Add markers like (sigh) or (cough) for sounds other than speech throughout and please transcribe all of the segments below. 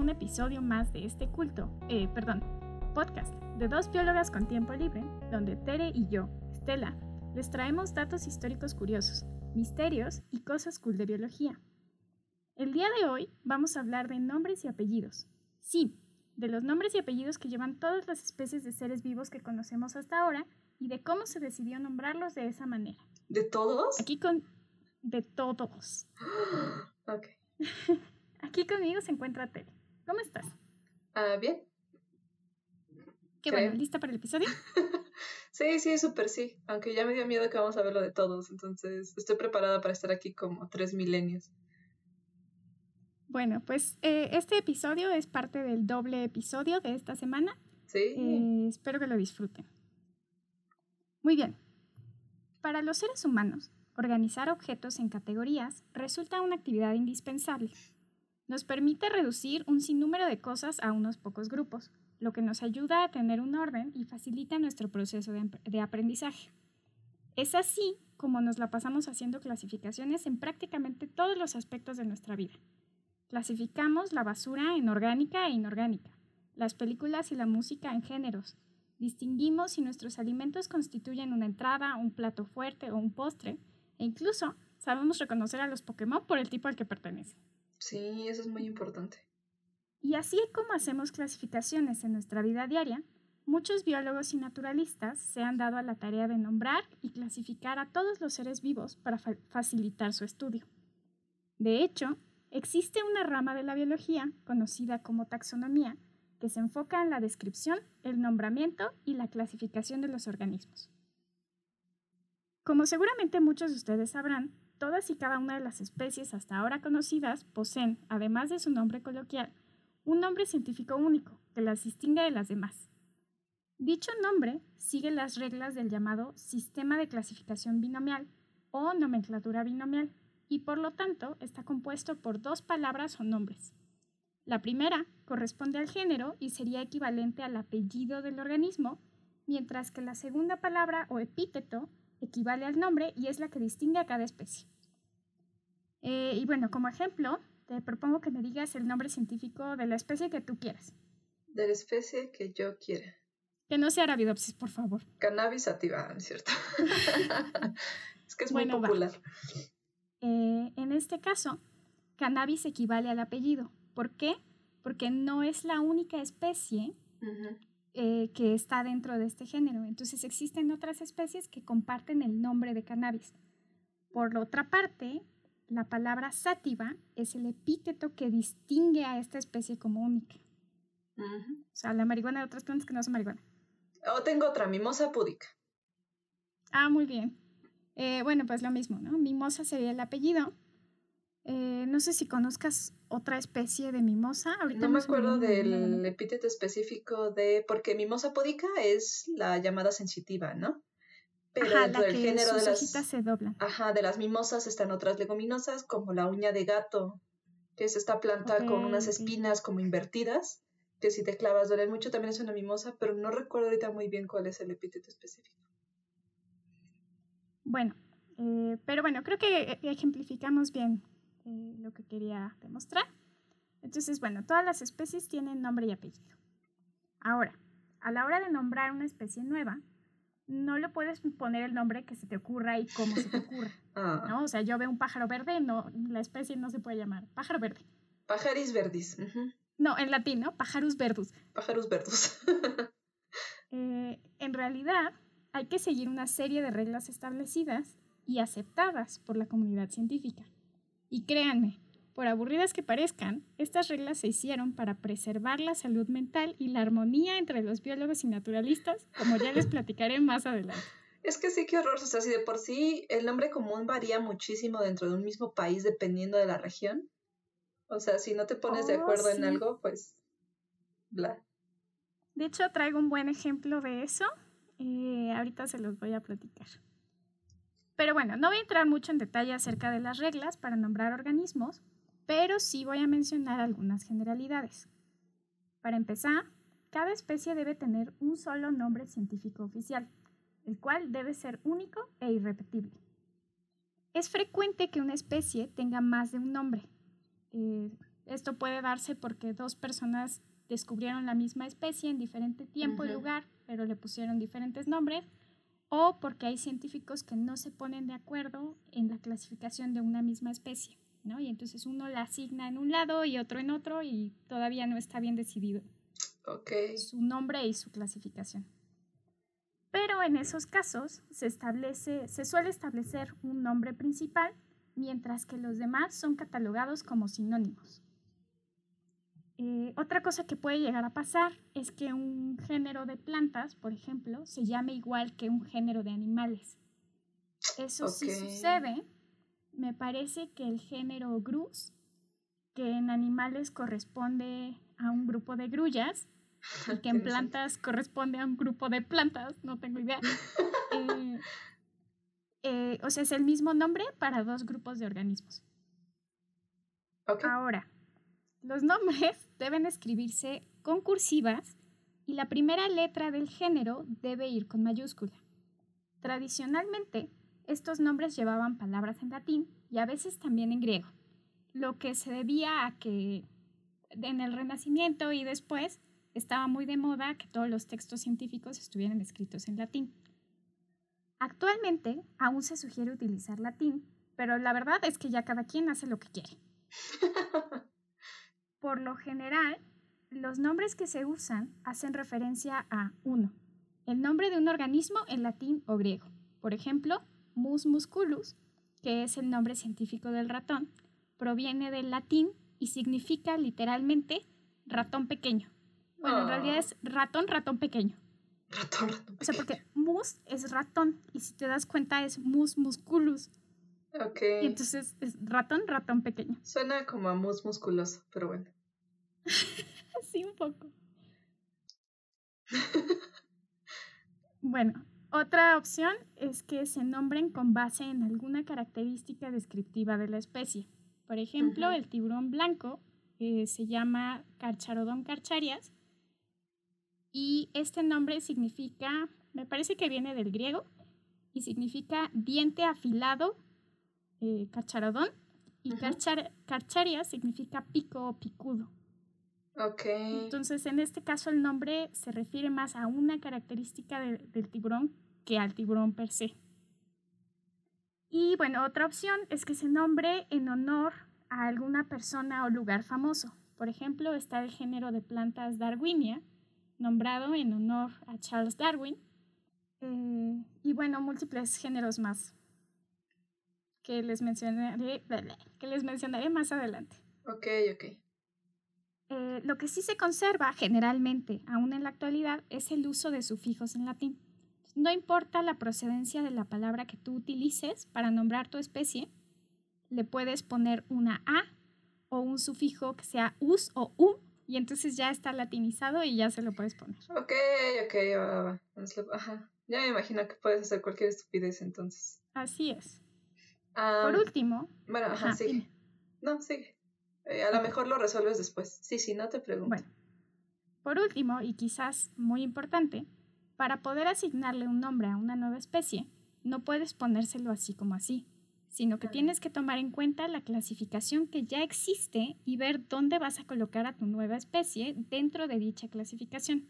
Un episodio más de este culto, eh, perdón, podcast de dos biólogas con tiempo libre, donde Tere y yo, Estela, les traemos datos históricos curiosos, misterios y cosas cool de biología. El día de hoy vamos a hablar de nombres y apellidos. Sí, de los nombres y apellidos que llevan todas las especies de seres vivos que conocemos hasta ahora y de cómo se decidió nombrarlos de esa manera. ¿De todos? Aquí con... De todos. (gasps) ok. (laughs) Aquí conmigo se encuentra Tere. ¿Cómo estás? Ah, bien. Qué bueno, ¿lista para el episodio? (laughs) sí, sí, súper sí. Aunque ya me dio miedo que vamos a verlo de todos, entonces estoy preparada para estar aquí como tres milenios. Bueno, pues eh, este episodio es parte del doble episodio de esta semana. Sí. Eh, espero que lo disfruten. Muy bien. Para los seres humanos, organizar objetos en categorías resulta una actividad indispensable. Nos permite reducir un sinnúmero de cosas a unos pocos grupos, lo que nos ayuda a tener un orden y facilita nuestro proceso de, aprendizaje. Es así como nos la pasamos haciendo clasificaciones en prácticamente todos los aspectos de nuestra vida. Clasificamos la basura en orgánica e inorgánica, las películas y la música en géneros. Distinguimos si nuestros alimentos constituyen una entrada, un plato fuerte o un postre, e incluso sabemos reconocer a los Pokémon por el tipo al que pertenecen. Sí, eso es muy importante. Y así como hacemos clasificaciones en nuestra vida diaria, muchos biólogos y naturalistas se han dado a la tarea de nombrar y clasificar a todos los seres vivos para facilitar su estudio. De hecho, existe una rama de la biología, conocida como taxonomía, que se enfoca en la descripción, el nombramiento y la clasificación de los organismos. Como seguramente muchos de ustedes sabrán, Todas y cada una de las especies hasta ahora conocidas poseen, además de su nombre coloquial, un nombre científico único que las distingue de las demás. Dicho nombre sigue las reglas del llamado sistema de clasificación binomial o nomenclatura binomial y por lo tanto está compuesto por dos palabras o nombres. La primera corresponde al género y sería equivalente al apellido del organismo, mientras que la segunda palabra o epíteto equivale al nombre y es la que distingue a cada especie. Eh, y bueno, como ejemplo, te propongo que me digas el nombre científico de la especie que tú quieras. De la especie que yo quiera. Que no sea Arabidopsis, por favor. Cannabis sativa, ¿no es cierto? (laughs) es que es muy popular. Eh, en este caso, cannabis equivale al apellido. ¿Por qué? Porque no es la única especie eh, que está dentro de este género. Entonces existen otras especies que comparten el nombre de cannabis. Por otra parte, la palabra sativa es el epíteto que distingue a esta especie como única. O sea, la marihuana de otras plantas que no son marihuana. Oh, tengo otra, mimosa púdica. Ah, muy bien. Eh, bueno, pues lo mismo, ¿no? Mimosa sería el apellido. Eh, no sé si conozcas otra especie de mimosa. Ahorita no me acuerdo del epíteto específico de, porque mimosa púdica es la llamada sensitiva, ¿no? Pero dentro del género de las se doblan. Ajá, de las mimosas están otras leguminosas como la uña de gato, que es esta planta con unas espinas como invertidas, que si te clavas duele mucho, también es una mimosa, pero no recuerdo ahorita muy bien cuál es el epíteto específico. Bueno, eh, pero bueno, creo que ejemplificamos bien eh, lo que quería demostrar. Entonces, bueno, todas las especies tienen nombre y apellido. Ahora, a la hora de nombrar una especie nueva, no le puedes poner el nombre que se te ocurra y cómo se te ocurra. (laughs) Ah. ¿no? O sea, yo veo un pájaro verde, no, la especie no se puede llamar pájaro verde. Pájaris verdis. No, en latín, ¿no? Pájaros verdus. Pájaros verdus. (laughs) Eh, en realidad, hay que seguir una serie de reglas establecidas y aceptadas por la comunidad científica. Y créanme, por aburridas que parezcan, estas reglas se hicieron para preservar la salud mental y la armonía entre los biólogos y naturalistas, como ya les platicaré más adelante. (laughs) Es que sí, qué horror. O sea, si de por sí el nombre común varía muchísimo dentro de un mismo país dependiendo de la región. O sea, si no te pones de oh, acuerdo en algo, pues. Bla. De hecho, traigo un buen ejemplo de eso. Eh, ahorita se los voy a platicar. Pero bueno, no voy a entrar mucho en detalle acerca de las reglas para nombrar organismos, pero sí voy a mencionar algunas generalidades. Para empezar, cada especie debe tener un solo nombre científico oficial, el cual debe ser único e irrepetible. Es frecuente que una especie tenga más de un nombre. Eh, Esto puede darse porque dos personas descubrieron la misma especie en diferente tiempo y lugar, pero le pusieron diferentes nombres, o porque hay científicos que no se ponen de acuerdo en la clasificación de una misma especie, ¿no? Y entonces uno la asigna en un lado y otro en otro y todavía no está bien decidido su nombre y su clasificación. Pero en esos casos se, establece, se suele establecer un nombre principal, mientras que los demás son catalogados como sinónimos. Eh, otra cosa que puede llegar a pasar es que un género de plantas, por ejemplo, se llame igual que un género de animales. Eso sí sucede. Me parece que el género grus, que en animales corresponde a un grupo de grullas, y que en plantas corresponde a un grupo de plantas, no tengo idea. (laughs) Eh, eh, o sea, es el mismo nombre para dos grupos de organismos. Ahora, los nombres deben escribirse con cursivas y la primera letra del género debe ir con mayúscula. Tradicionalmente, estos nombres llevaban palabras en latín y a veces también en griego, lo que se debía a que en el Renacimiento y después estaba muy de moda que todos los textos científicos estuvieran escritos en latín. Actualmente aún se sugiere utilizar latín, pero la verdad es que ya cada quien hace lo que quiere. (laughs) Por lo general, los nombres que se usan hacen referencia a uno, el nombre de un organismo en latín o griego. Por ejemplo, mus musculus, que es el nombre científico del ratón, proviene del latín y significa literalmente ratón pequeño. Bueno, en realidad ah. es ratón, ratón pequeño. Ratón, ratón pequeño. O sea, porque mus es ratón y si te das cuenta es mus musculus. Ok. Y entonces es ratón, ratón pequeño. Suena como a mus musculoso, pero bueno. (laughs) sí, un poco. (laughs) bueno, otra opción es que se nombren con base en alguna característica descriptiva de la especie. Por ejemplo, el tiburón blanco eh, se llama Carcharodon carcharias y este nombre significa, me parece que viene del griego, y significa diente afilado, eh, carcharodón, y carcharia significa pico o picudo. Ok. Entonces, en este caso, el nombre se refiere más a una característica del tiburón que al tiburón per se. Y bueno, otra opción es que se nombre en honor a alguna persona o lugar famoso. Por ejemplo, está el género de plantas Darwinia, nombrado en honor a Charles Darwin. Eh, y bueno, múltiples géneros más que les mencionaré, que les mencionaré más adelante. Ok, ok. Eh, lo que sí se conserva generalmente, aún en la actualidad, es el uso de sufijos en latín. No importa la procedencia de la palabra que tú utilices para nombrar tu especie, le puedes poner una A o un sufijo que sea us o um y entonces ya está latinizado y ya se lo puedes poner. Ok, ok, va, va. Ajá. Ya me imagino que puedes hacer cualquier estupidez entonces. Así es. Por último. Bueno, ajá, sigue. No, sigue. Eh, a lo mejor lo resuelves después. Sí, sí, no te pregunto. Bueno. Por último, y quizás muy importante, para poder asignarle un nombre a una nueva especie, no puedes ponérselo así como así sino que tienes que tomar en cuenta la clasificación que ya existe y ver dónde vas a colocar a tu nueva especie dentro de dicha clasificación.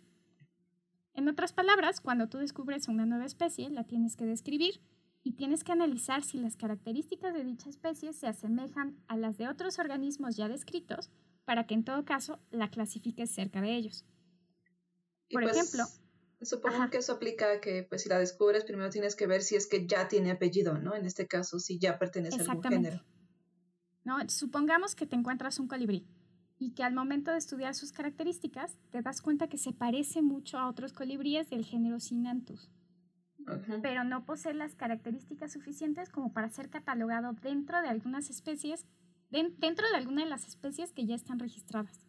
En otras palabras, cuando tú descubres una nueva especie, la tienes que describir y tienes que analizar si las características de dicha especie se asemejan a las de otros organismos ya descritos para que en todo caso la clasifiques cerca de ellos. Por pues, ejemplo, Supongo que eso aplica que pues si la descubres primero tienes que ver si es que ya tiene apellido, ¿no? En este caso, si ya pertenece a algún género. ¿No? Supongamos que te encuentras un colibrí y que al momento de estudiar sus características te das cuenta que se parece mucho a otros colibríes del género Sinanthus, pero no posee las características suficientes como para ser catalogado dentro de algunas especies, dentro de alguna de las especies que ya están registradas.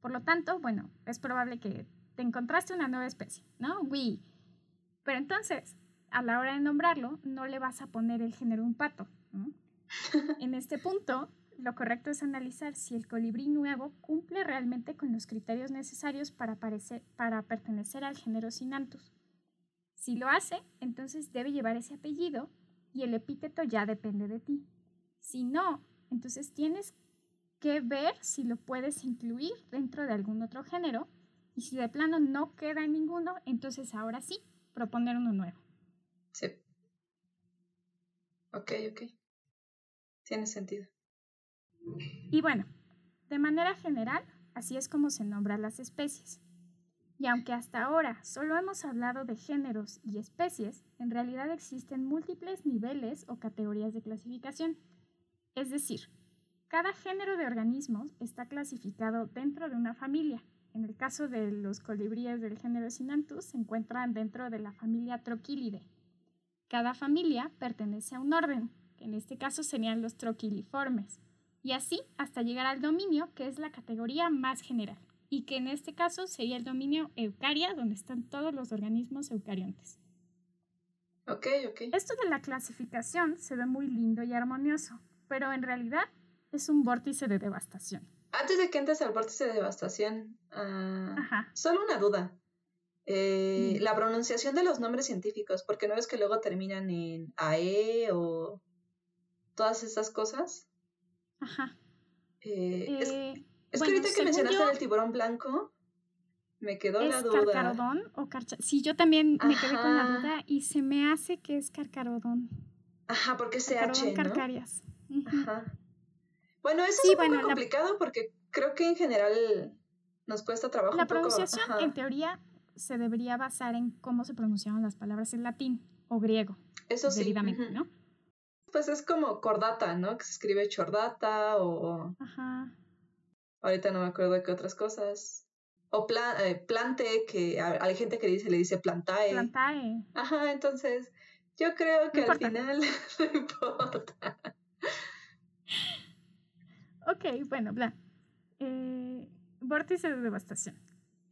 Por lo tanto, bueno, es probable que te encontraste una nueva especie, ¿no? Oui. Pero entonces, a la hora de nombrarlo, no le vas a poner el género un pato. (laughs) en este punto, lo correcto es analizar si el colibrí nuevo cumple realmente con los criterios necesarios para, para pertenecer al género Sinanthus. Si lo hace, entonces debe llevar ese apellido y el epíteto ya depende de ti. Si no, entonces tienes que ver si lo puedes incluir dentro de algún otro género y si de plano no queda en ninguno, entonces ahora sí, proponer uno nuevo. Sí. Ok, ok. Tiene sentido. Y bueno, de manera general, así es como se nombran las especies. Y aunque hasta ahora solo hemos hablado de géneros y especies, en realidad existen múltiples niveles o categorías de clasificación. Es decir, cada género de organismos está clasificado dentro de una familia. En el caso de los colibríes del género Sinanthus, se encuentran dentro de la familia Trochilidae. Cada familia pertenece a un orden, que en este caso serían los troquiliformes, y así hasta llegar al dominio, que es la categoría más general y que en este caso sería el dominio eucaria, donde están todos los organismos eucariontes. Ok, ok. Esto de la clasificación se ve muy lindo y armonioso, pero en realidad es un vórtice de devastación. Antes de que entres al vórtice de devastación, uh, solo una duda. Eh, la pronunciación de los nombres científicos, porque no es que luego terminan en AE o todas esas cosas. Ajá. Eh, eh, es que ahorita que mencionaste el tiburón blanco, me quedó la duda. ¿Es carcarodón o carcha? Sí, yo también me quedé con la duda y se me hace que es carcarodón. Ajá, porque es CH, ¿no? carcarias. Ajá. Bueno, eso es un poco complicado porque creo que en general nos cuesta trabajo. La pronunciación, en teoría, se debería basar en cómo se pronunciaban las palabras en latín o griego. Eso sí. Debidamente, ¿no? Pues es como cordata, ¿no? Que se escribe chordata o... Ajá. Ahorita no me acuerdo de qué otras cosas. O eh, plante, que hay gente que dice, le dice plantae. Plantae. Ajá, entonces yo creo que al final (laughs) no importa. Ok, bueno, bla. Eh, vórtice de devastación.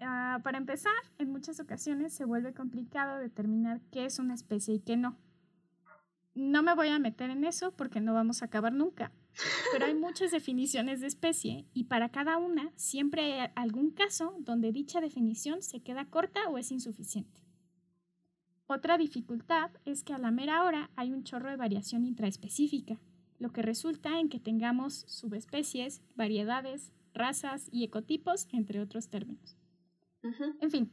Ah, para empezar, en muchas ocasiones se vuelve complicado determinar qué es una especie y qué no. No me voy a meter en eso porque no vamos a acabar nunca, pero hay muchas definiciones de especie y para cada una siempre hay algún caso donde dicha definición se queda corta o es insuficiente. Otra dificultad es que a la mera hora hay un chorro de variación intraespecífica, lo que resulta en que tengamos subespecies, variedades, razas y ecotipos, entre otros términos. En fin,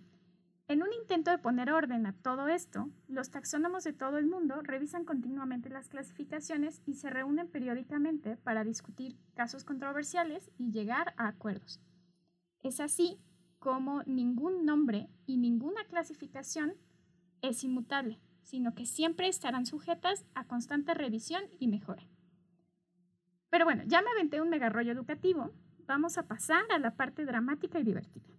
en un intento de poner orden a todo esto, los taxónomos de todo el mundo revisan continuamente las clasificaciones y se reúnen periódicamente para discutir casos controversiales y llegar a acuerdos. Es así como ningún nombre y ninguna clasificación es inmutable, sino que siempre estarán sujetas a constante revisión y mejora. Pero bueno, ya me aventé un mega rollo educativo, vamos a pasar a la parte dramática y divertida.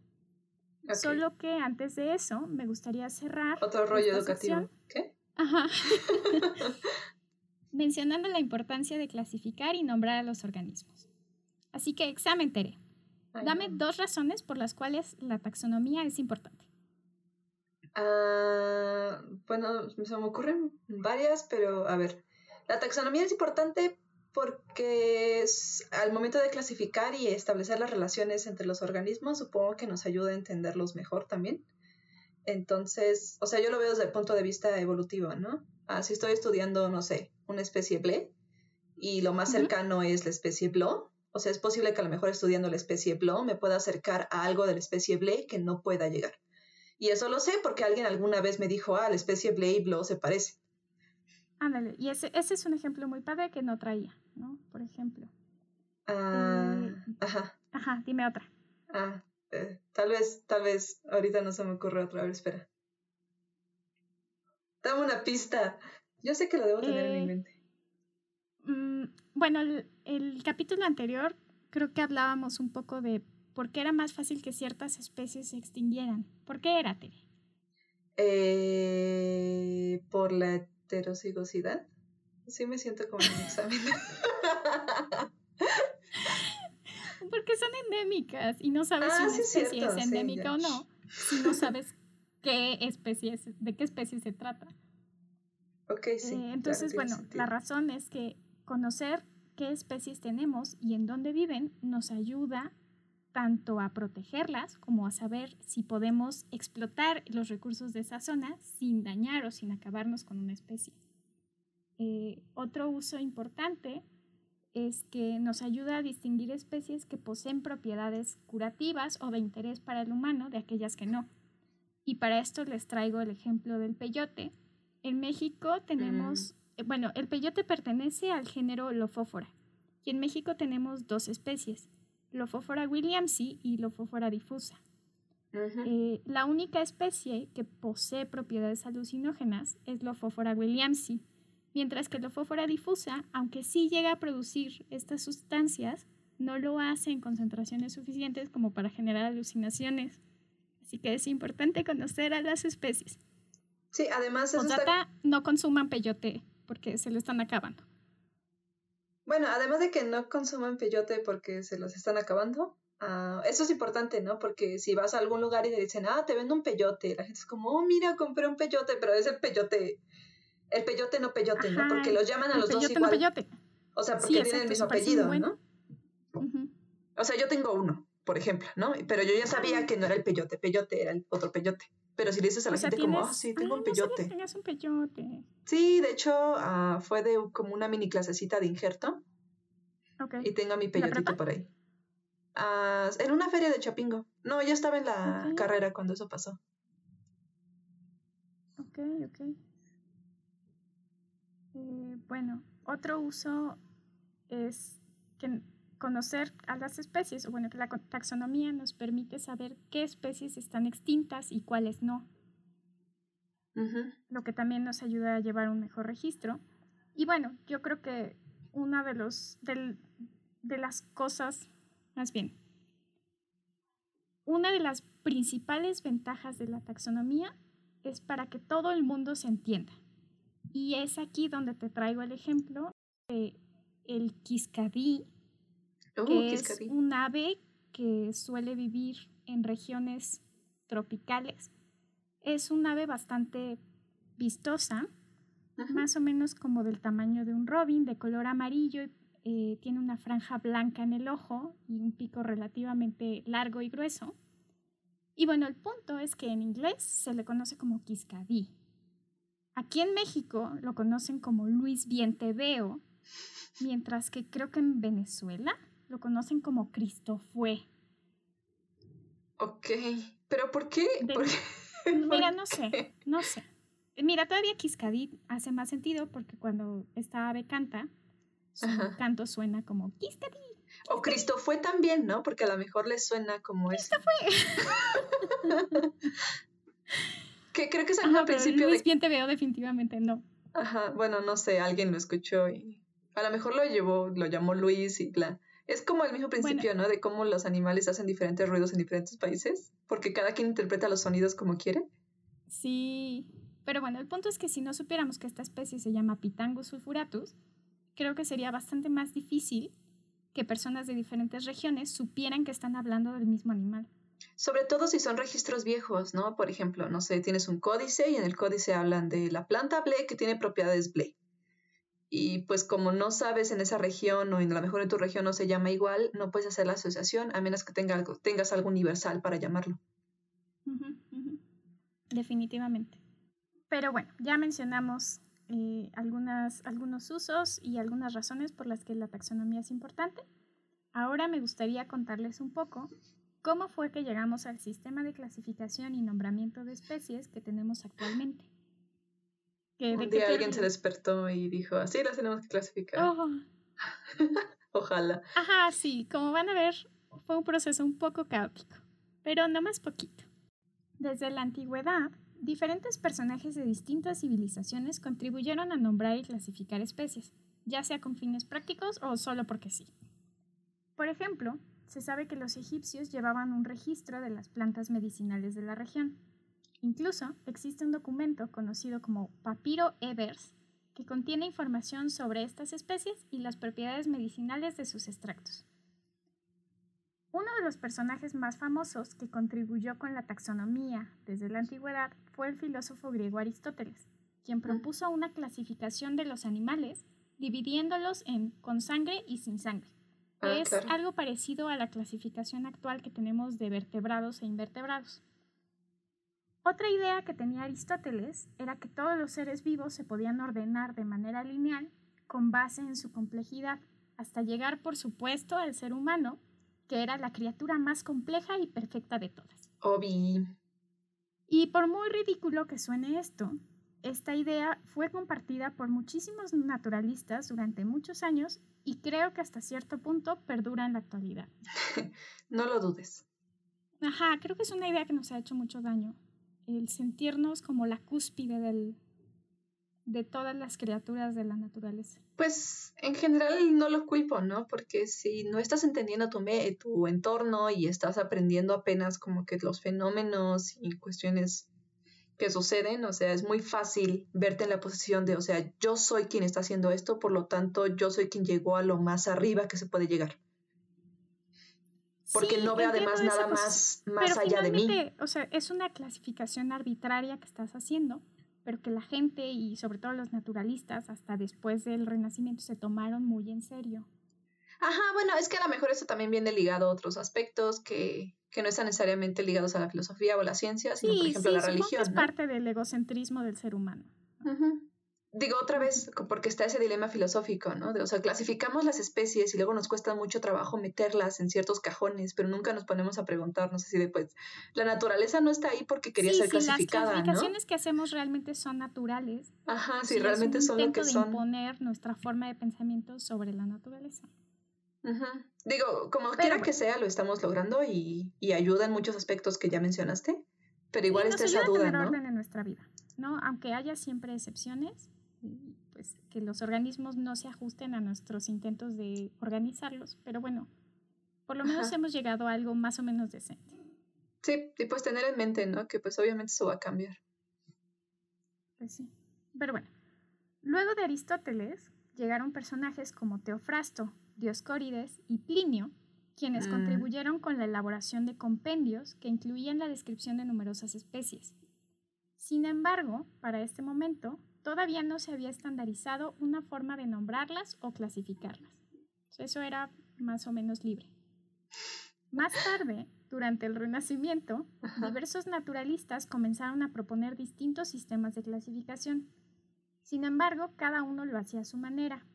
Solo que antes de eso me gustaría cerrar. Otro rollo educativo. ¿Qué? Ajá. (laughs) Mencionando la importancia de clasificar y nombrar a los organismos. Así que examen, Tere. Dame dos razones por las cuales la taxonomía es importante. Ah, bueno, se me ocurren varias, pero a ver. La taxonomía es importante porque al momento de clasificar y establecer las relaciones entre los organismos, supongo que nos ayuda a entenderlos mejor también. Entonces, o sea, yo lo veo desde el punto de vista evolutivo, ¿no? Ah, si estoy estudiando, no sé, una especie ble y lo más cercano es la especie blo, o sea, es posible que a lo mejor estudiando la especie blo me pueda acercar a algo de la especie ble que no pueda llegar. Y eso lo sé porque alguien alguna vez me dijo, ah, la especie ble y blo se parecen. Ándale, y ese, ese es un ejemplo muy padre que no traía, ¿no? Por ejemplo. Ah, ajá. Ajá, dime otra. Ah, eh, tal vez, tal vez, ahorita no se me ocurre otra, vez, espera. Dame una pista. Yo sé que lo debo tener en mi eh, mente. Mm, bueno, el, el, capítulo anterior creo que hablábamos un poco de por qué era más fácil que ciertas especies se extinguieran. ¿Por qué era, Tere? Eh, por la heterocigosidad. Sí me siento como en un examen. (laughs) Porque son endémicas y no sabes si ah, una especie es endémica o no, si no sabes qué especie de qué especie se trata. Ok, sí. Eh, entonces, bueno, la razón es que conocer qué especies tenemos y en dónde viven nos ayuda tanto a protegerlas como a saber si podemos explotar los recursos de esa zona sin dañar o sin acabarnos con una especie. Eh, otro uso importante es que nos ayuda a distinguir especies que poseen propiedades curativas o de interés para el humano de aquellas que no. Y para esto les traigo el ejemplo del peyote. En México tenemos, mm. eh, bueno, el peyote pertenece al género Lofófora. Y en México tenemos dos especies, Lofófora williamsi y Lofófora difusa. Eh, la única especie que posee propiedades alucinógenas es Lofófora williamsi, mientras que Lofófora difusa, aunque sí llega a producir estas sustancias, no lo hace en concentraciones suficientes como para generar alucinaciones. Así que es importante conocer a las especies. Sí, además eso no consuman peyote porque se lo están acabando. Bueno, además de que no consuman peyote porque se los están acabando, Ah, eso es importante, ¿no? Porque si vas a algún lugar y te dicen, ah, te vendo un peyote, la gente es como, oh, mira, compré un peyote, pero es el peyote, el peyote no peyote, ¿no? Porque los llaman a los dos igual. No peyote. O sea, porque tienen el mismo apellido, ¿no? O sea, yo tengo uno, por ejemplo, ¿no? Pero yo ya sabía que no era el peyote, peyote era el otro peyote. Pero si le dices a la gente como, ah, sí, tengo un peyote. un peyote. Sí, de hecho, ah, fue de como una mini clasecita de injerto. Okay. Y tengo mi peyotito por ahí en una feria de Chapingo. No, ya estaba en la carrera cuando eso pasó. Ok, ok. Eh, bueno, otro uso es que conocer a las especies, o bueno, que la taxonomía nos permite saber qué especies están extintas y cuáles no. Lo que también nos ayuda a llevar un mejor registro. Y bueno, yo creo que una de, los, de las cosas más bien, una de las principales ventajas de la taxonomía es para que todo el mundo se entienda. Y es aquí donde te traigo el ejemplo de el quiscadí, oh, que es un ave que suele vivir en regiones tropicales. Es un ave bastante vistosa, más o menos como del tamaño de un robin, de color amarillo y eh, tiene una franja blanca en el ojo y un pico relativamente largo y grueso. Y bueno, el punto es que en inglés se le conoce como Quiscadí. Aquí en México lo conocen como Luis Vienteveo, mientras que creo que en Venezuela lo conocen como Cristofue. Ok, pero ¿por qué? (laughs) Mira, no sé, no sé. Mira, todavía Quiscadí hace más sentido porque cuando esta ave canta, su canto suena como Quiscadí. O Cristo fue también, ¿no? Porque a lo mejor le suena como Cristo fue. (laughs) (laughs) que creo que es al principio. Luis bien te veo, definitivamente no. Ajá, bueno, no sé, alguien lo escuchó y a lo mejor lo llevó, lo llamó Luis y bla. Es como el mismo principio, ¿no? De cómo los animales hacen diferentes ruidos en diferentes países, porque cada quien interpreta los sonidos como quiere. Sí, pero bueno, el punto es que si no supiéramos que esta especie se llama Pitangus sulfuratus, creo que sería bastante más difícil que personas de diferentes regiones supieran que están hablando del mismo animal. Sobre todo si son registros viejos, ¿no? Por ejemplo, no sé, tienes un códice y en el códice hablan de la planta ble que tiene propiedades ble. Y pues como no sabes en esa región o en a lo mejor en tu región no se llama igual, no puedes hacer la asociación a menos que tenga algo, tengas algo universal para llamarlo. Definitivamente. Pero bueno, ya mencionamos eh, algunos usos y algunas razones por las que la taxonomía es importante. Ahora me gustaría contarles un poco cómo fue que llegamos al sistema de clasificación y nombramiento de especies que tenemos actualmente. Que, un día alguien se despertó y dijo, así las tenemos que clasificar. Oh. (laughs) Ojalá. Ajá, sí, como van a ver, fue un proceso un poco caótico, pero no más poquito. Desde la antigüedad, Diferentes personajes de distintas civilizaciones contribuyeron a nombrar y clasificar especies, ya sea con fines prácticos o solo porque sí. Por ejemplo, se sabe que los egipcios llevaban un registro de las plantas medicinales de la región. Incluso existe un documento conocido como Papiro Ebers que contiene información sobre estas especies y las propiedades medicinales de sus extractos. Uno de los personajes más famosos que contribuyó con la taxonomía desde la antigüedad fue el filósofo griego Aristóteles, quien propuso una clasificación de los animales dividiéndolos en con sangre y sin sangre. Ah, es algo parecido a la clasificación actual que tenemos de vertebrados e invertebrados. Otra idea que tenía Aristóteles era que todos los seres vivos se podían ordenar de manera lineal con base en su complejidad hasta llegar, por supuesto, al ser humano, que era la criatura más compleja y perfecta de todas. Obi. Y por muy ridículo que suene esto, esta idea fue compartida por muchísimos naturalistas durante muchos años y creo que hasta cierto punto perdura en la actualidad. (laughs) no lo dudes. Ajá, creo que es una idea que nos ha hecho mucho daño. El sentirnos como la cúspide del, de todas las criaturas de la naturaleza. Pues en general no lo culpo, ¿no? Porque si no estás entendiendo tu, tu entorno y estás aprendiendo apenas como que los fenómenos y cuestiones que suceden, o sea, es muy fácil verte en la posición de, o sea, yo soy quien está haciendo esto, por lo tanto, yo soy quien llegó a lo más arriba que se puede llegar. Porque no veo además nada más, más allá de mí. O sea, es una clasificación arbitraria que estás haciendo, pero que la gente y sobre todo los naturalistas hasta después del Renacimiento se tomaron muy en serio. Ajá, bueno, es que a lo mejor eso también viene ligado a otros aspectos que, que no están necesariamente ligados a la filosofía o a la ciencia, sino por ejemplo a la religión. es parte del egocentrismo del ser humano. Digo otra vez, porque está ese dilema filosófico, ¿no? De, o sea, clasificamos las especies y luego nos cuesta mucho trabajo meterlas en ciertos cajones, pero nunca nos ponemos a preguntarnos así de, pues, la naturaleza no está ahí porque quería ser clasificada, las clasificaciones que hacemos realmente son naturales. Ajá, sí, realmente son lo que de son. imponer nuestra forma de pensamiento sobre la naturaleza. Digo, como quiera que sea, lo estamos logrando y, ayuda en muchos aspectos que ya mencionaste, pero igual está esa duda, ¿no? orden en nuestra vida, ¿no? Aunque haya siempre excepciones, pues que los organismos no se ajusten a nuestros intentos de organizarlos, pero bueno, por lo menos hemos llegado a algo más o menos decente. Sí, y pues tener en mente, ¿no? Que pues obviamente eso va a cambiar. Pues sí, pero bueno. Luego de Aristóteles llegaron personajes como Teofrasto, Dioscórides y Plinio, quienes mm. contribuyeron con la elaboración de compendios que incluían la descripción de numerosas especies. Sin embargo, para este momento, todavía no se había estandarizado una forma de nombrarlas o clasificarlas. Eso era más o menos libre. Más tarde, durante el Renacimiento, diversos naturalistas comenzaron a proponer distintos sistemas de clasificación. Sin embargo, cada uno lo hacía a su manera,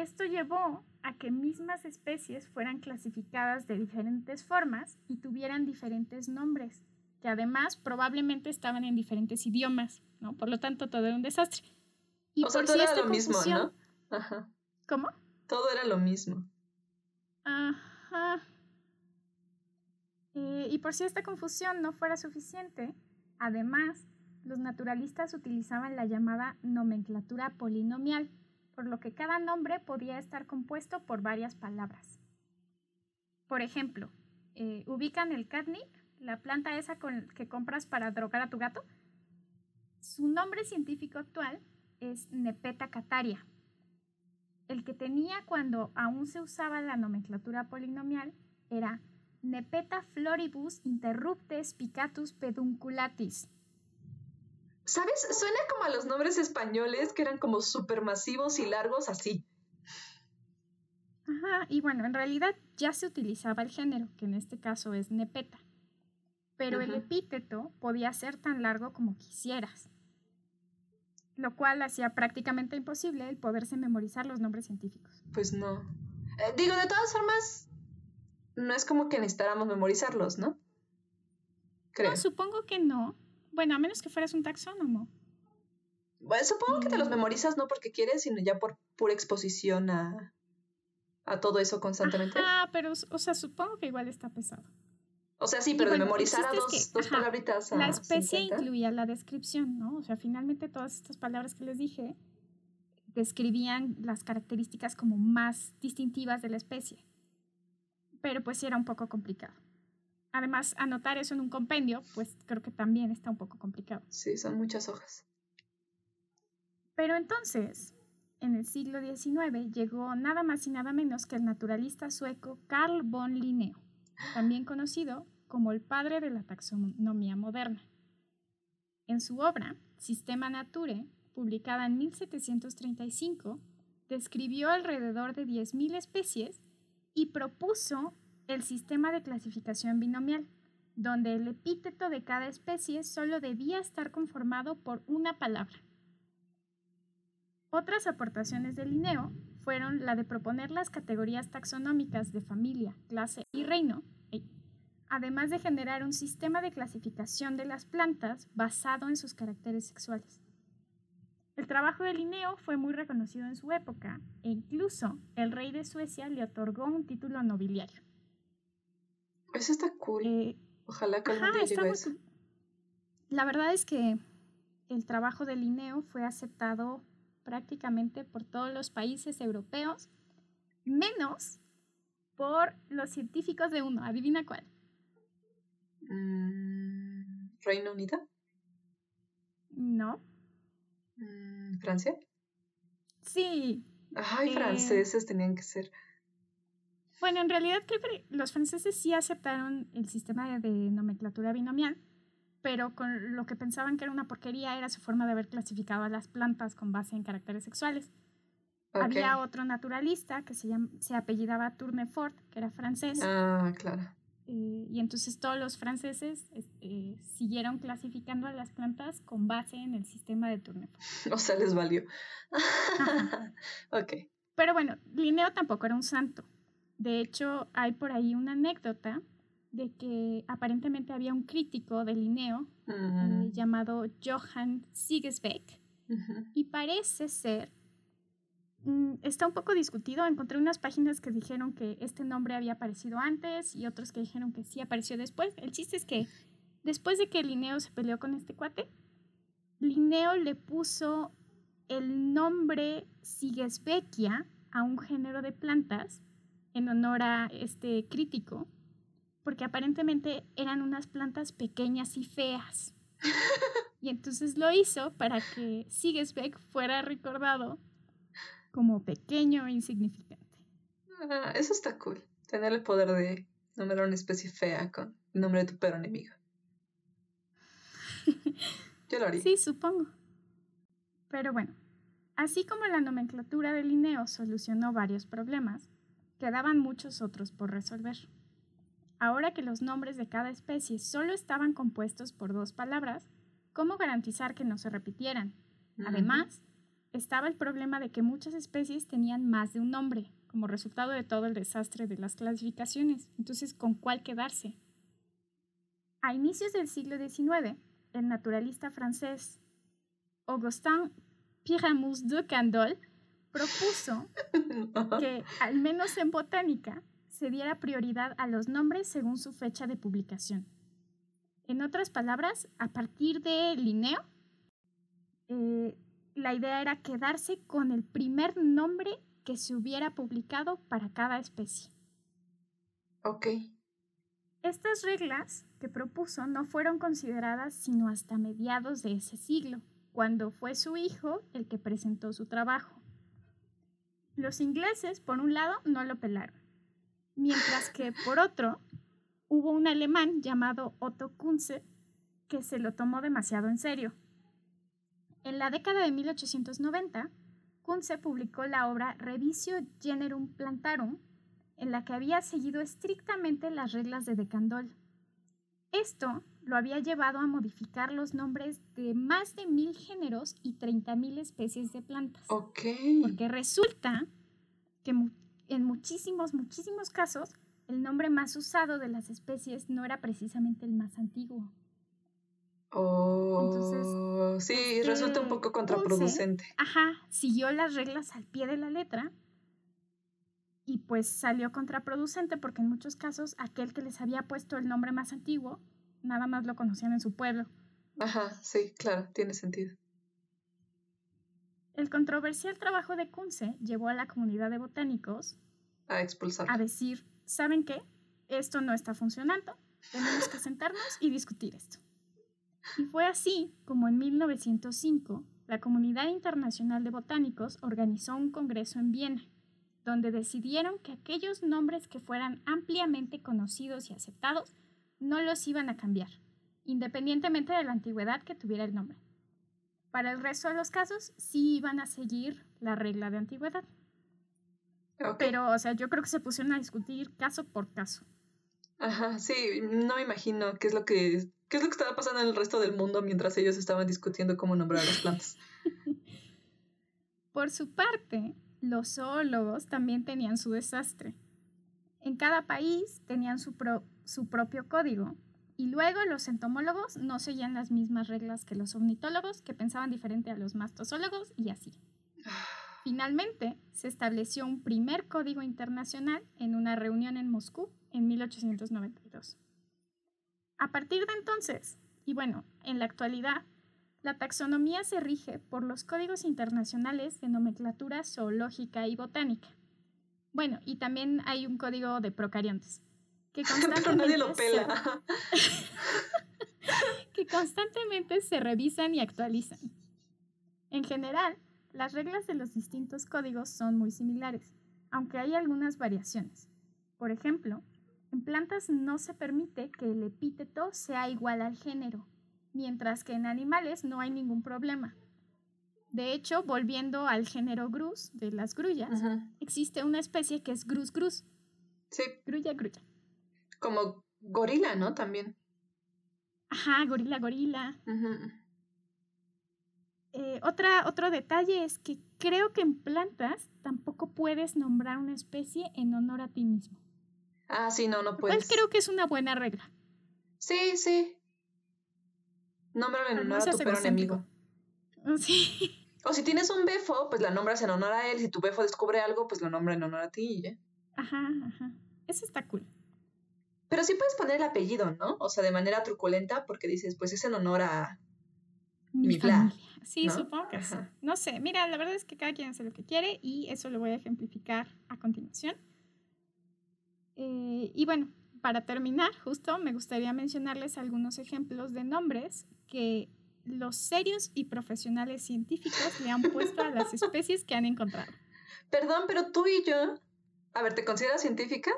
esto llevó a que mismas especies fueran clasificadas de diferentes formas y tuvieran diferentes nombres, que además probablemente estaban en diferentes idiomas, ¿no? Por lo tanto, todo era un desastre. Y o sea, todo era lo mismo, ¿no? Ajá. ¿Cómo? Todo era lo mismo. Ajá. Eh, y por si esta confusión no fuera suficiente, además, los naturalistas utilizaban la llamada nomenclatura polinomial, por lo que cada nombre podía estar compuesto por varias palabras. Por ejemplo, eh, ubican el catnip, la planta esa con, que compras para drogar a tu gato. Su nombre científico actual es Nepeta cataria. El que tenía cuando aún se usaba la nomenclatura polinomial era Nepeta floribus interruptes picatus pedunculatis. ¿Sabes? Suena como a los nombres españoles que eran como supermasivos y largos así. Ajá, y bueno, en realidad ya se utilizaba el género, que en este caso es nepeta. Pero el epíteto podía ser tan largo como quisieras, lo cual hacía prácticamente imposible el poderse memorizar los nombres científicos. Pues no. Eh, digo, de todas formas, no es como que necesitáramos memorizarlos, ¿no? Creo. No, supongo que no, bueno, a menos que fueras un taxónomo. Bueno, supongo que te los mm. memorizas no porque quieres, sino ya por pura exposición a, a todo eso constantemente. Ah, pero, o sea, supongo que igual está pesado. O sea, sí, pero de memorizar a dos, dos palabritas. la especie incluía la descripción, ¿no? O sea, finalmente todas estas palabras que les dije describían las características como más distintivas de la especie. Pero pues sí era un poco complicado. Además, anotar eso en un compendio, pues creo que también está un poco complicado. Sí, son muchas hojas. Pero entonces, en el siglo XIX llegó nada más y nada menos que el naturalista sueco Carl von Linneo, también conocido como el padre de la taxonomía moderna. En su obra, Sistema Nature, publicada en 1735, describió alrededor de 10.000 especies y propuso el sistema de clasificación binomial, donde el epíteto de cada especie solo debía estar conformado por una palabra. Otras aportaciones de Linneo fueron la de proponer las categorías taxonómicas de familia, clase y reino, además de generar un sistema de clasificación de las plantas basado en sus caracteres sexuales. El trabajo de Linneo fue muy reconocido en su época e incluso el rey de Suecia le otorgó un título nobiliario. Eso está cool. Eh, Ojalá que algún día llegue eso. La verdad es que el trabajo de Linneo fue aceptado prácticamente por todos los países europeos, menos por los científicos de uno. Adivina cuál. Mm, ¿Reino Unido? No. Mm, ¿Francia? Sí. Ay, eh, franceses tenían que ser. Bueno, en realidad creo que los franceses sí aceptaron el sistema de nomenclatura binomial, pero con lo que pensaban que era una porquería era su forma de haber clasificado a las plantas con base en caracteres sexuales. Había otro naturalista que se, se apellidaba Tournefort, que era francés. Ah, claro. Eh, y entonces todos los franceses eh, siguieron clasificando a las plantas con base en el sistema de Tournefort. (laughs) O sea, les valió. (laughs) ok. Pero bueno, Linneo tampoco era un santo. De hecho, hay por ahí una anécdota de que aparentemente había un crítico de Linneo eh, llamado Johann Siegesbeck y parece ser, mm, está un poco discutido, encontré unas páginas que dijeron que este nombre había aparecido antes y otros que dijeron que sí apareció después. El chiste es que después de que Linneo se peleó con este cuate, Linneo le puso el nombre Sigesbeckia a un género de plantas en honor a este crítico porque aparentemente eran unas plantas pequeñas y feas. (laughs) Y entonces lo hizo para que Sigesbeck fuera recordado como pequeño e insignificante. Ah, eso está cool. Tener el poder de nombrar una especie fea con el nombre de tu perro enemigo. (laughs) Yo lo haría. Sí, supongo. Pero bueno, así como la nomenclatura de Linneo solucionó varios problemas, quedaban muchos otros por resolver. Ahora que los nombres de cada especie solo estaban compuestos por dos palabras, ¿cómo garantizar que no se repitieran? Además, estaba el problema de que muchas especies tenían más de un nombre, como resultado de todo el desastre de las clasificaciones. Entonces, ¿con cuál quedarse? A inicios del siglo XIX, el naturalista francés Augustin Pyramus de Candolle propuso (laughs) que, al menos en botánica, se diera prioridad a los nombres según su fecha de publicación. En otras palabras, a partir de Linneo, eh, la idea era quedarse con el primer nombre que se hubiera publicado para cada especie. Ok. Estas reglas que propuso no fueron consideradas sino hasta mediados de ese siglo, cuando fue su hijo el que presentó su trabajo. Los ingleses, por un lado, no lo pelaron mientras que por otro hubo un alemán llamado Otto Kunze que se lo tomó demasiado en serio. En la década de 1890, Kunze publicó la obra Revisio Generum Plantarum, en la que había seguido estrictamente las reglas de De Candolle. Esto lo había llevado a modificar los nombres de más de mil géneros y treinta mil especies de plantas. Ok. Porque resulta que en muchísimos, muchísimos casos, el nombre más usado de las especies no era precisamente el más antiguo. Oh, Entonces, sí, este resulta un poco contraproducente. ajá, siguió las reglas al pie de la letra y pues salió contraproducente porque en muchos casos aquel que les había puesto el nombre más antiguo nada más lo conocían en su pueblo. Ajá, sí, claro, tiene sentido. El controversial trabajo de Kunze llevó a la comunidad de botánicos a expulsar. A decir, ¿saben qué? Esto no está funcionando. Tenemos que sentarnos y discutir esto. Y fue así como en 1905 la Comunidad Internacional de Botánicos organizó un congreso en Viena, donde decidieron que aquellos nombres que fueran ampliamente conocidos y aceptados no los iban a cambiar, independientemente de la antigüedad que tuviera el nombre. Para el resto de los casos, sí iban a seguir la regla de antigüedad. Pero, o sea, yo creo que se pusieron a discutir caso por caso. Ajá, sí, no me imagino qué es lo que qué es lo que estaba pasando en el resto del mundo mientras ellos estaban discutiendo cómo nombrar las plantas. (laughs) por su parte, los zoólogos también tenían su desastre. En cada país tenían su, su propio código y luego los entomólogos no seguían las mismas reglas que los ornitólogos, que pensaban diferente a los mastozólogos y así. Finalmente, se estableció un primer código internacional en una reunión en Moscú en 1892. A partir de entonces, y bueno, en la actualidad, la taxonomía se rige por los códigos internacionales de nomenclatura zoológica y botánica. Bueno, y también hay un código de procariontes que (laughs) constantemente, lo pela. (laughs) que constantemente se revisan y actualizan. En general, las reglas de los distintos códigos son muy similares, aunque hay algunas variaciones. Por ejemplo, en plantas no se permite que el epíteto sea igual al género, mientras que en animales no hay ningún problema. De hecho, volviendo al género grus de las grullas, existe una especie que es grus grus. Sí. Grulla grulla. Como gorila, ¿no? También. Ajá, gorila, gorila. Eh, otra, otro detalle es que creo que en plantas tampoco puedes nombrar una especie en honor a ti mismo. Ah, sí, no, no puedes. creo que es una buena regla. Sí, sí. Nómbralo en honor a tu peor enemigo. (laughs) Sí. O si tienes un befo, pues la nombras en honor a él. Si tu befo descubre algo, pues lo nombra en honor a ti y ya. Ajá, ajá. Eso está cool. Pero sí puedes poner el apellido, ¿no? O sea, de manera truculenta, porque dices, pues es en honor a mi, familia. Sí, supongo que sí. No sé, mira, la verdad es que cada quien hace lo que quiere y eso lo voy a ejemplificar a continuación. Eh, y bueno, para terminar, justo me gustaría mencionarles algunos ejemplos de nombres que los serios y profesionales científicos le han puesto a las (laughs) especies que han encontrado. Perdón, pero tú y yo, a ver, ¿te consideras científica?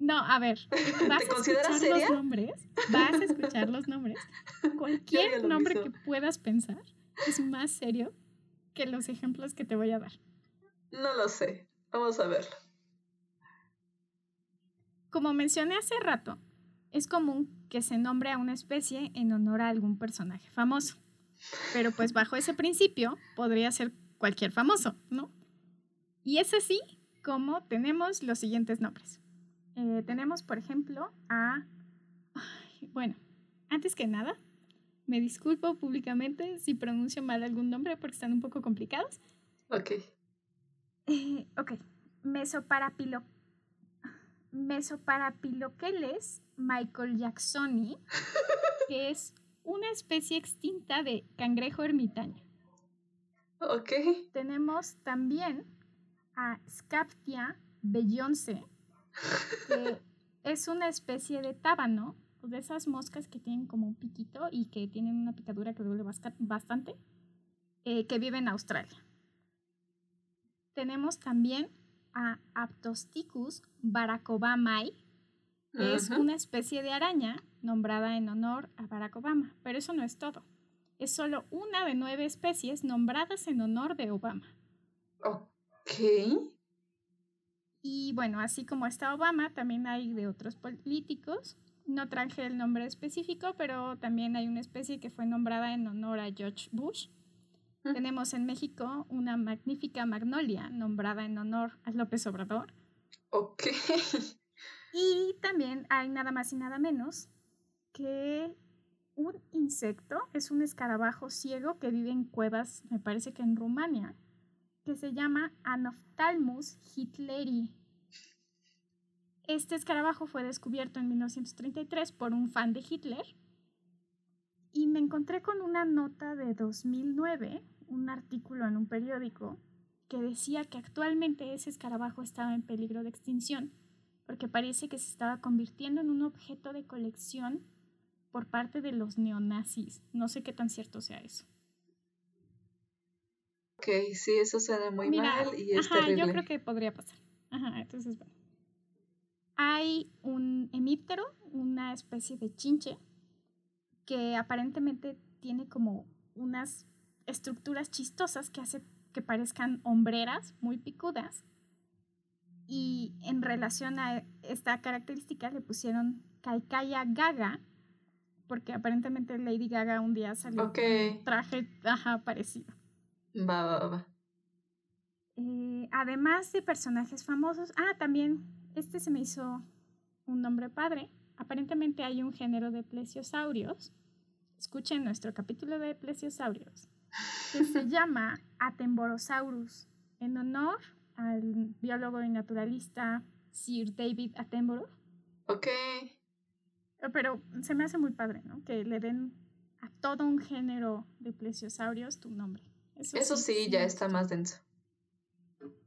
No, a ver, (laughs) vas a escuchar los nombres, vas a escuchar los nombres. (laughs) Cualquier nombre que puedas pensar es más serio que los ejemplos que te voy a dar. No lo sé. Vamos a verlo. Como mencioné hace rato, es común que se nombre a una especie en honor a algún personaje famoso. Pero pues bajo ese principio podría ser cualquier famoso, ¿no? Y es así como tenemos los siguientes nombres. Eh, tenemos, por ejemplo, a... bueno, antes que nada, me disculpo públicamente si pronuncio mal algún nombre porque están un poco complicados. Ok. Eh, ok. Mesoparapilo... Mesoparapiloqueles Michael Jacksoni, que es una especie extinta de cangrejo ermitaño. Ok. Tenemos también a Scaptia bellonce, que es una especie de tábano, de esas moscas que tienen como un piquito y que tienen una picadura que duele bastante, eh, que vive en Australia. Tenemos también a Aptosticus baracobamai, que es una especie de araña nombrada en honor a Barack Obama, pero eso no es todo. Es solo una de nueve especies nombradas en honor de Obama. Ok. Y bueno, así como está Obama, también hay de otros políticos. No traje el nombre específico, pero también hay una especie que fue nombrada en honor a George Bush. Tenemos en México una magnífica magnolia nombrada en honor a López Obrador. Ok. (laughs) Y también hay nada más y nada menos que un insecto, es un escarabajo ciego que vive en cuevas, me parece que en Rumania, que se llama Anophthalmus hitleri. Este escarabajo fue descubierto en 1933 por un fan de Hitler y me encontré con una nota de 2009, un artículo en un periódico, que decía que actualmente ese escarabajo estaba en peligro de extinción porque parece que se estaba convirtiendo en un objeto de colección por parte de los neonazis. No sé qué tan cierto sea eso. Ok, sí, eso suena muy mal y es ajá, Yo creo que podría pasar. Ajá, entonces bueno. Hay un hemíptero, una especie de chinche, que aparentemente tiene como unas estructuras chistosas que hace que parezcan hombreras muy picudas. Y en relación a esta característica le pusieron Kaikaya Gaga, porque aparentemente Lady Gaga un día salió con un traje ajá, parecido. Va, va, va. Eh, además de personajes famosos, ah, también este se me hizo un nombre padre. Aparentemente hay un género de plesiosaurios. Escuchen nuestro capítulo de plesiosaurios que se (laughs) llama Atemborosaurus en honor al biólogo y naturalista Sir David Attenborough. Ok. Pero se me hace muy padre, ¿no? Que le den a todo un género de plesiosaurios tu nombre. Eso, sí, ya está más denso.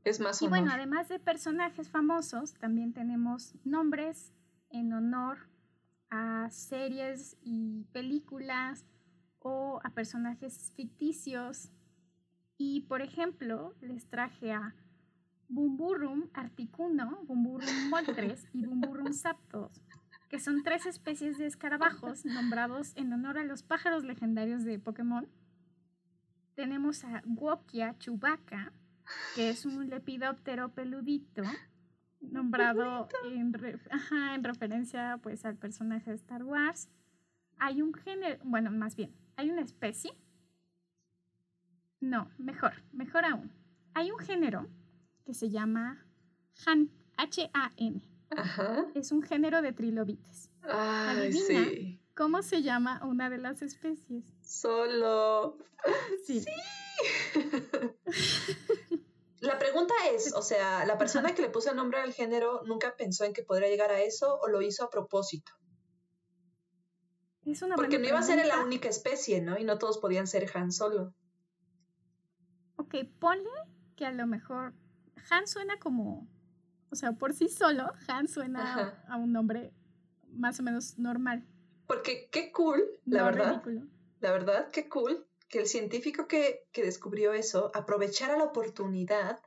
Es más Y bueno, además de personajes famosos, también tenemos nombres en honor a series y películas o a personajes ficticios. Y por ejemplo, les traje a Bumburum articuno, Bumburum (laughs) moltres y Bumburum saptos, que son tres especies de escarabajos (laughs) nombrados en honor a los pájaros legendarios de Pokémon. Tenemos a Wokia chubaca, que es un lepidóptero peludito, nombrado en, en, referencia pues al personaje de Star Wars. Hay un género, bueno, más bien, hay una especie. No, mejor, mejor aún. Hay un género que se llama Han, H-A-N. Es un género de trilobites. Adivina cómo se llama una de las especies. Solo. Sí. (laughs) La pregunta es, o sea, ¿la persona que le puso el nombre al género nunca pensó en que podría llegar a eso o lo hizo a propósito? Es una Porque no iba a ser la única especie, ¿no? Y no todos podían ser Han solo. Ok, ponle que a lo mejor Han suena como, o sea, por sí solo, Han suena a un nombre más o menos normal. Porque qué cool, la verdad. La verdad, qué cool que el científico que, que descubrió eso aprovechara la oportunidad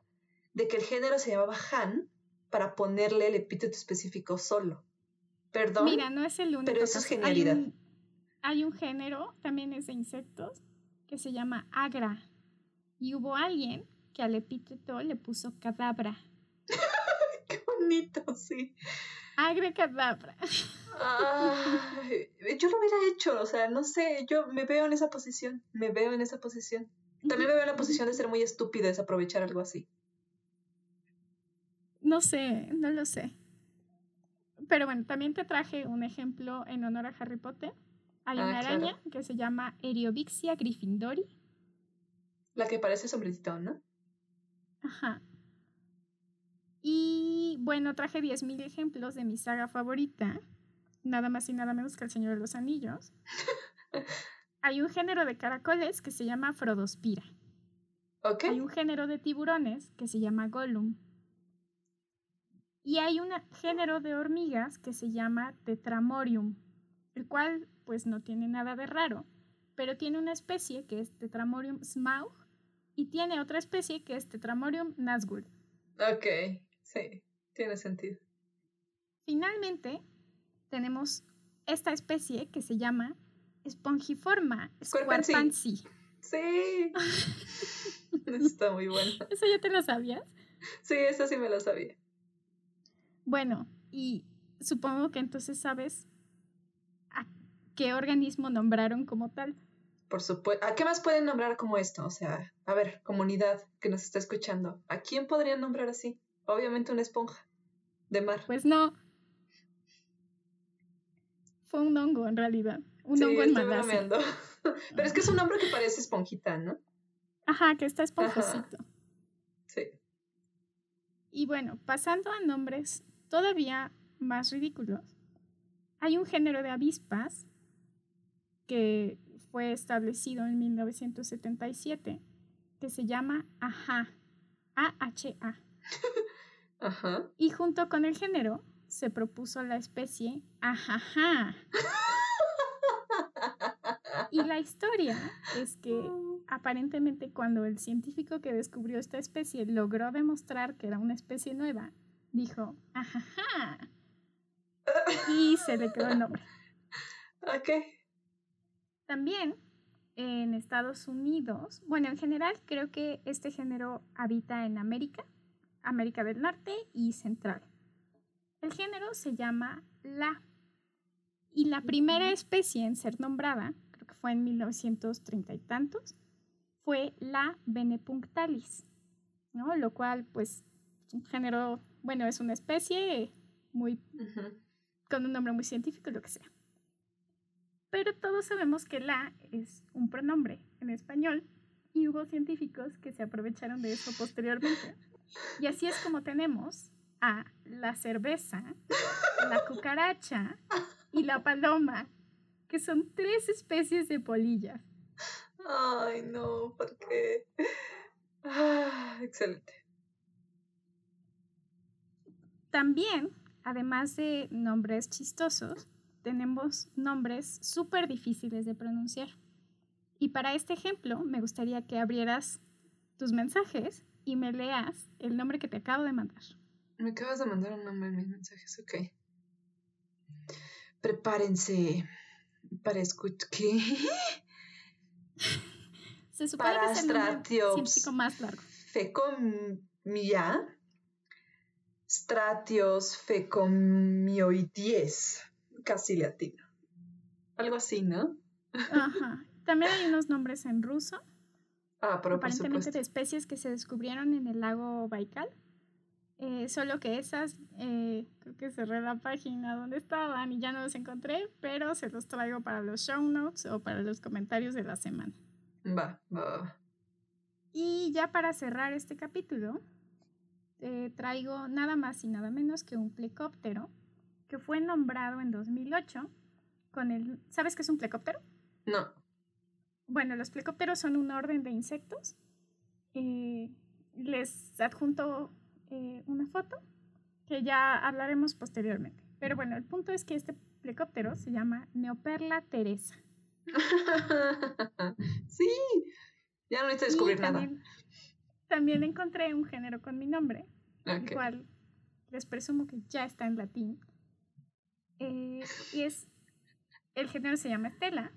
de que el género se llamaba Han para ponerle el epíteto específico solo. Perdón. Mira, no es el único. Pero eso es genialidad. Hay un, género, también es de insectos, que se llama Agra. Y hubo alguien que al epíteto le puso cadabra. (laughs) Qué bonito, sí. Agre cadabra (laughs) yo lo hubiera hecho, o sea, no sé, yo me veo en esa posición, me veo en esa posición. También me veo en la posición de ser muy estúpido desaprovechar algo así. No sé, no lo sé. Pero bueno, también te traje un ejemplo en honor a Harry Potter. Hay una ah, araña que se llama Eriovixia gryffindori. La que parece sombretito, ¿no? Ajá. Y bueno, traje 10.000 ejemplos de mi saga favorita, nada más y nada menos que El Señor de los Anillos. (laughs) Hay un género de caracoles que se llama Frodospira. Okay. Hay un género de tiburones que se llama Gollum. Y hay un género de hormigas que se llama Tetramorium, el cual pues no tiene nada de raro, pero tiene una especie que es Tetramorium smaug y tiene otra especie que es Tetramorium nazgul. Ok, sí, tiene sentido. Finalmente, tenemos esta especie que se llama Spongiforma Squarpancy. Sí. (laughs) Está muy bueno. ¿Eso ya te lo sabías? Sí, eso sí me lo sabía. Bueno, y supongo que entonces sabes a qué organismo nombraron como tal. Por supuesto. ¿A qué más pueden nombrar como esto? O sea, a ver, comunidad que nos está escuchando, ¿a quién podrían nombrar así? Obviamente una esponja de mar. Pues no, fue un hongo en realidad. Un hongo en Malasia. (laughs) Pero es que es un hombre que parece esponjita, ¿no? Ajá, que está esponjosito. Sí. Y bueno, pasando a nombres todavía más ridículos. Hay un género de avispas que fue establecido en 1977 que se llama AHA. A-H-A. (laughs) Ajá. Y junto con el género se propuso la especie ajaja. Y la historia es que aparentemente cuando el científico que descubrió esta especie logró demostrar que era una especie nueva, dijo ajaja. Y se le quedó el nombre. Ok. También en Estados Unidos, bueno, en general creo que este género habita en América, América del Norte y Central. El género se llama La. Y la primera especie en ser nombrada, creo que fue en 1930 y tantos, fue la Benepunctalis. ¿no? Lo cual, pues, un género, bueno, es una especie muy, con un nombre muy científico, lo que sea. Pero todos sabemos que la es un pronombre en español y hubo científicos que se aprovecharon de eso posteriormente. Y así es como tenemos a la cerveza, la cucaracha y la paloma, que son tres especies de polillas. Ay, no, ¿por qué? Ah, excelente. También, además de nombres chistosos, tenemos nombres súper difíciles de pronunciar. Y para este ejemplo, me gustaría que abrieras tus mensajes y me leas el nombre que te acabo de mandar. Me acabas de mandar un nombre en mis mensajes, ok. Prepárense para escuchar. ¿Qué? Se supone que es el más largo. Fecomia. Stratios fecomioides. Casi latino. Algo así, ¿no? Ajá. También hay unos nombres en ruso. Ah, pero aparentemente de especies que se descubrieron en el lago Baikal. Eh, solo que esas, eh, creo que cerré la página donde estaban y ya no los encontré, pero se los traigo para los show notes o para los comentarios de la semana. Va, va. Y ya para cerrar este capítulo, traigo nada más y nada menos que un plecóptero que fue nombrado en 2008 con el... ¿Sabes qué es un plecóptero? No. Bueno, los plecópteros son un orden de insectos. Eh, les adjunto eh, una foto que ya hablaremos posteriormente. Pero bueno, el punto es que este plecóptero se llama Neoperla Teresa. (laughs) sí, ya no necesito descubrir también, nada. También encontré un género con mi nombre, el cual les presumo que ya está en latín. Eh, y es, el género se llama Estela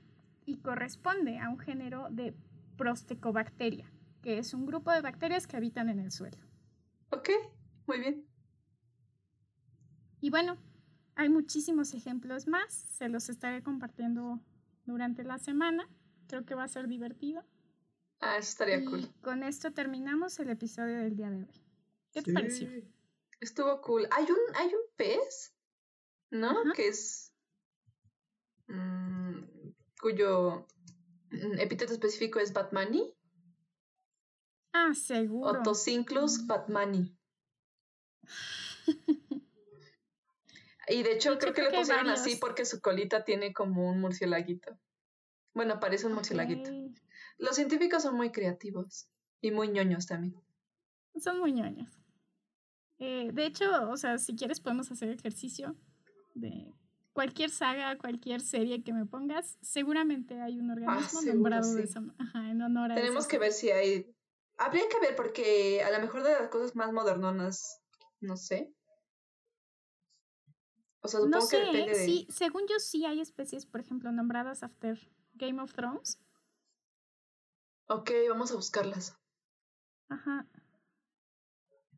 y corresponde a un género de Prostecobacteria, que es un grupo de bacterias que habitan en el suelo. Ok, muy bien. Y bueno, hay muchísimos ejemplos más, se los estaré compartiendo durante la semana, creo que va a ser divertido. Ah, eso estaría cool. Con esto terminamos el episodio del día de hoy. ¿Qué te pareció? Estuvo cool. Hay un, hay un pez, ¿no? Que es. Mm, cuyo epíteto específico es Batmani. Ah, seguro. Otocinclus batmani. (laughs) y de hecho, creo, que, le pusieron así porque su colita tiene como un murcielaguito. Bueno, parece un murcielaguito. Los científicos son muy creativos y muy ñoños también. Son muy ñoños. Eh, de hecho, o sea, si quieres podemos hacer ejercicio de cualquier saga, cualquier serie que me pongas, seguramente hay un ah, organismo nombrado de esa, ajá, en honor a Tenemos que ver si hay Habría que ver porque a lo mejor de las cosas más modernonas, no sé. O sea, supongo que depende de... Sí, según yo sí hay especies, por ejemplo, nombradas after Game of Thrones. Ok, vamos a buscarlas. Ajá.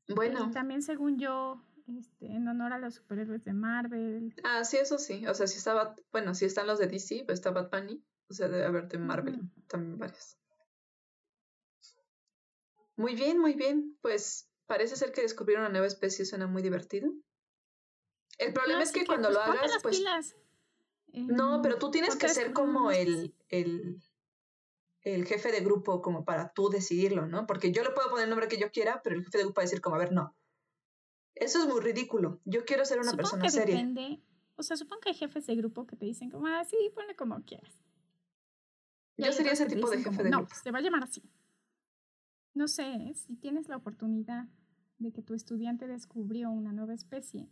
Bueno. Y también según yo, este, en honor a los superhéroes de Marvel. Ah, sí, eso sí. O sea, si estaba, bueno, si están los de DC, pues está Bad Bunny. O sea, debe haber de Marvel también varias. Muy bien, muy bien. Pues parece ser que descubrieron una nueva especie, suena muy divertido. El problema es que cuando lo pues, hagas, pues... no, em, pero tú tienes que ser como el, el, el jefe de grupo, como para tú decidirlo, ¿no? Porque yo le puedo poner el nombre que yo quiera, pero el jefe de grupo va a decir como, a ver, no. Eso es muy ridículo. Yo quiero ser una persona que seria. Depende. O sea, supongo que hay jefes de grupo que te dicen como, ah, sí, ponle como quieras. yo sería ese tipo de jefe de grupo. No, se va a llamar así no sé, si tienes la oportunidad de que tu estudiante descubrió una nueva especie,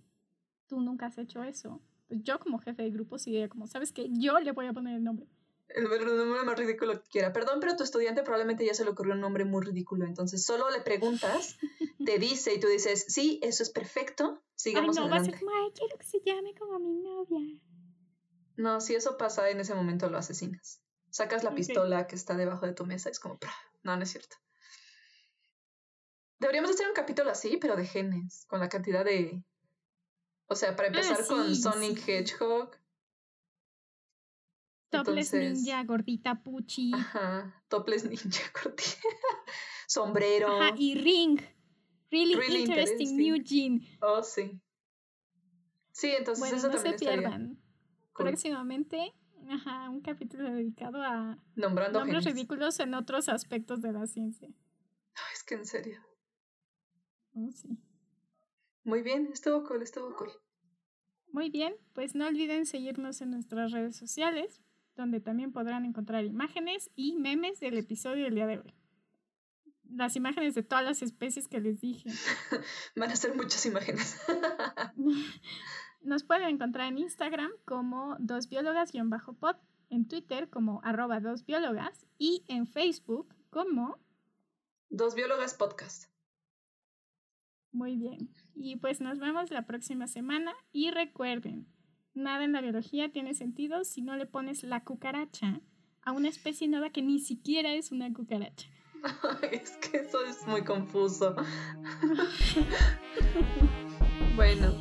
tú nunca has hecho eso, pues yo como jefe de grupo sería como, ¿sabes qué? Yo le voy a poner el nombre. El nombre más ridículo que quiera. Perdón, pero tu estudiante probablemente ya se le ocurrió un nombre muy ridículo. Entonces solo le preguntas, (laughs) te dice y tú dices, sí, eso es perfecto, sigamos Ay, no, va a ser como, ay, quiero que se llame como mi novia. No, si eso pasa, en ese momento lo asesinas. Sacas la pistola que está debajo de tu mesa y es como, no, no es cierto. Deberíamos hacer un capítulo así, pero de genes, con la cantidad de... O sea, para ah, empezar con Sonic Hedgehog. Topless Ninja, gordita Puchi. Ajá, Topless (laughs) Ninja, gordita. (laughs) Sombrero. Ajá, y Ring. Really, interesting, new gene. Oh, sí. Sí, entonces bueno, eso no también se pierdan. Próximamente, ajá, un capítulo dedicado a Nombrando nombres ridículos en otros aspectos de la ciencia. Ay, es que en serio. Oh, sí. Muy bien, estuvo cool, estuvo cool. Muy bien, pues no olviden seguirnos en nuestras redes sociales, donde también podrán encontrar imágenes y memes del episodio del día de hoy. Las imágenes de todas las especies que les dije. (laughs) Van a ser muchas imágenes. (laughs) Nos pueden encontrar en Instagram como dosbiólogas-pod, en Twitter como arroba dosbiólogas y en Facebook como Dos Biólogas Podcast. Muy bien. Y pues nos vemos la próxima semana y recuerden, nada en la biología tiene sentido si no le pones la cucaracha a una especie nueva que ni siquiera es una cucaracha. (laughs) es que eso es muy confuso. (laughs) (laughs) bueno.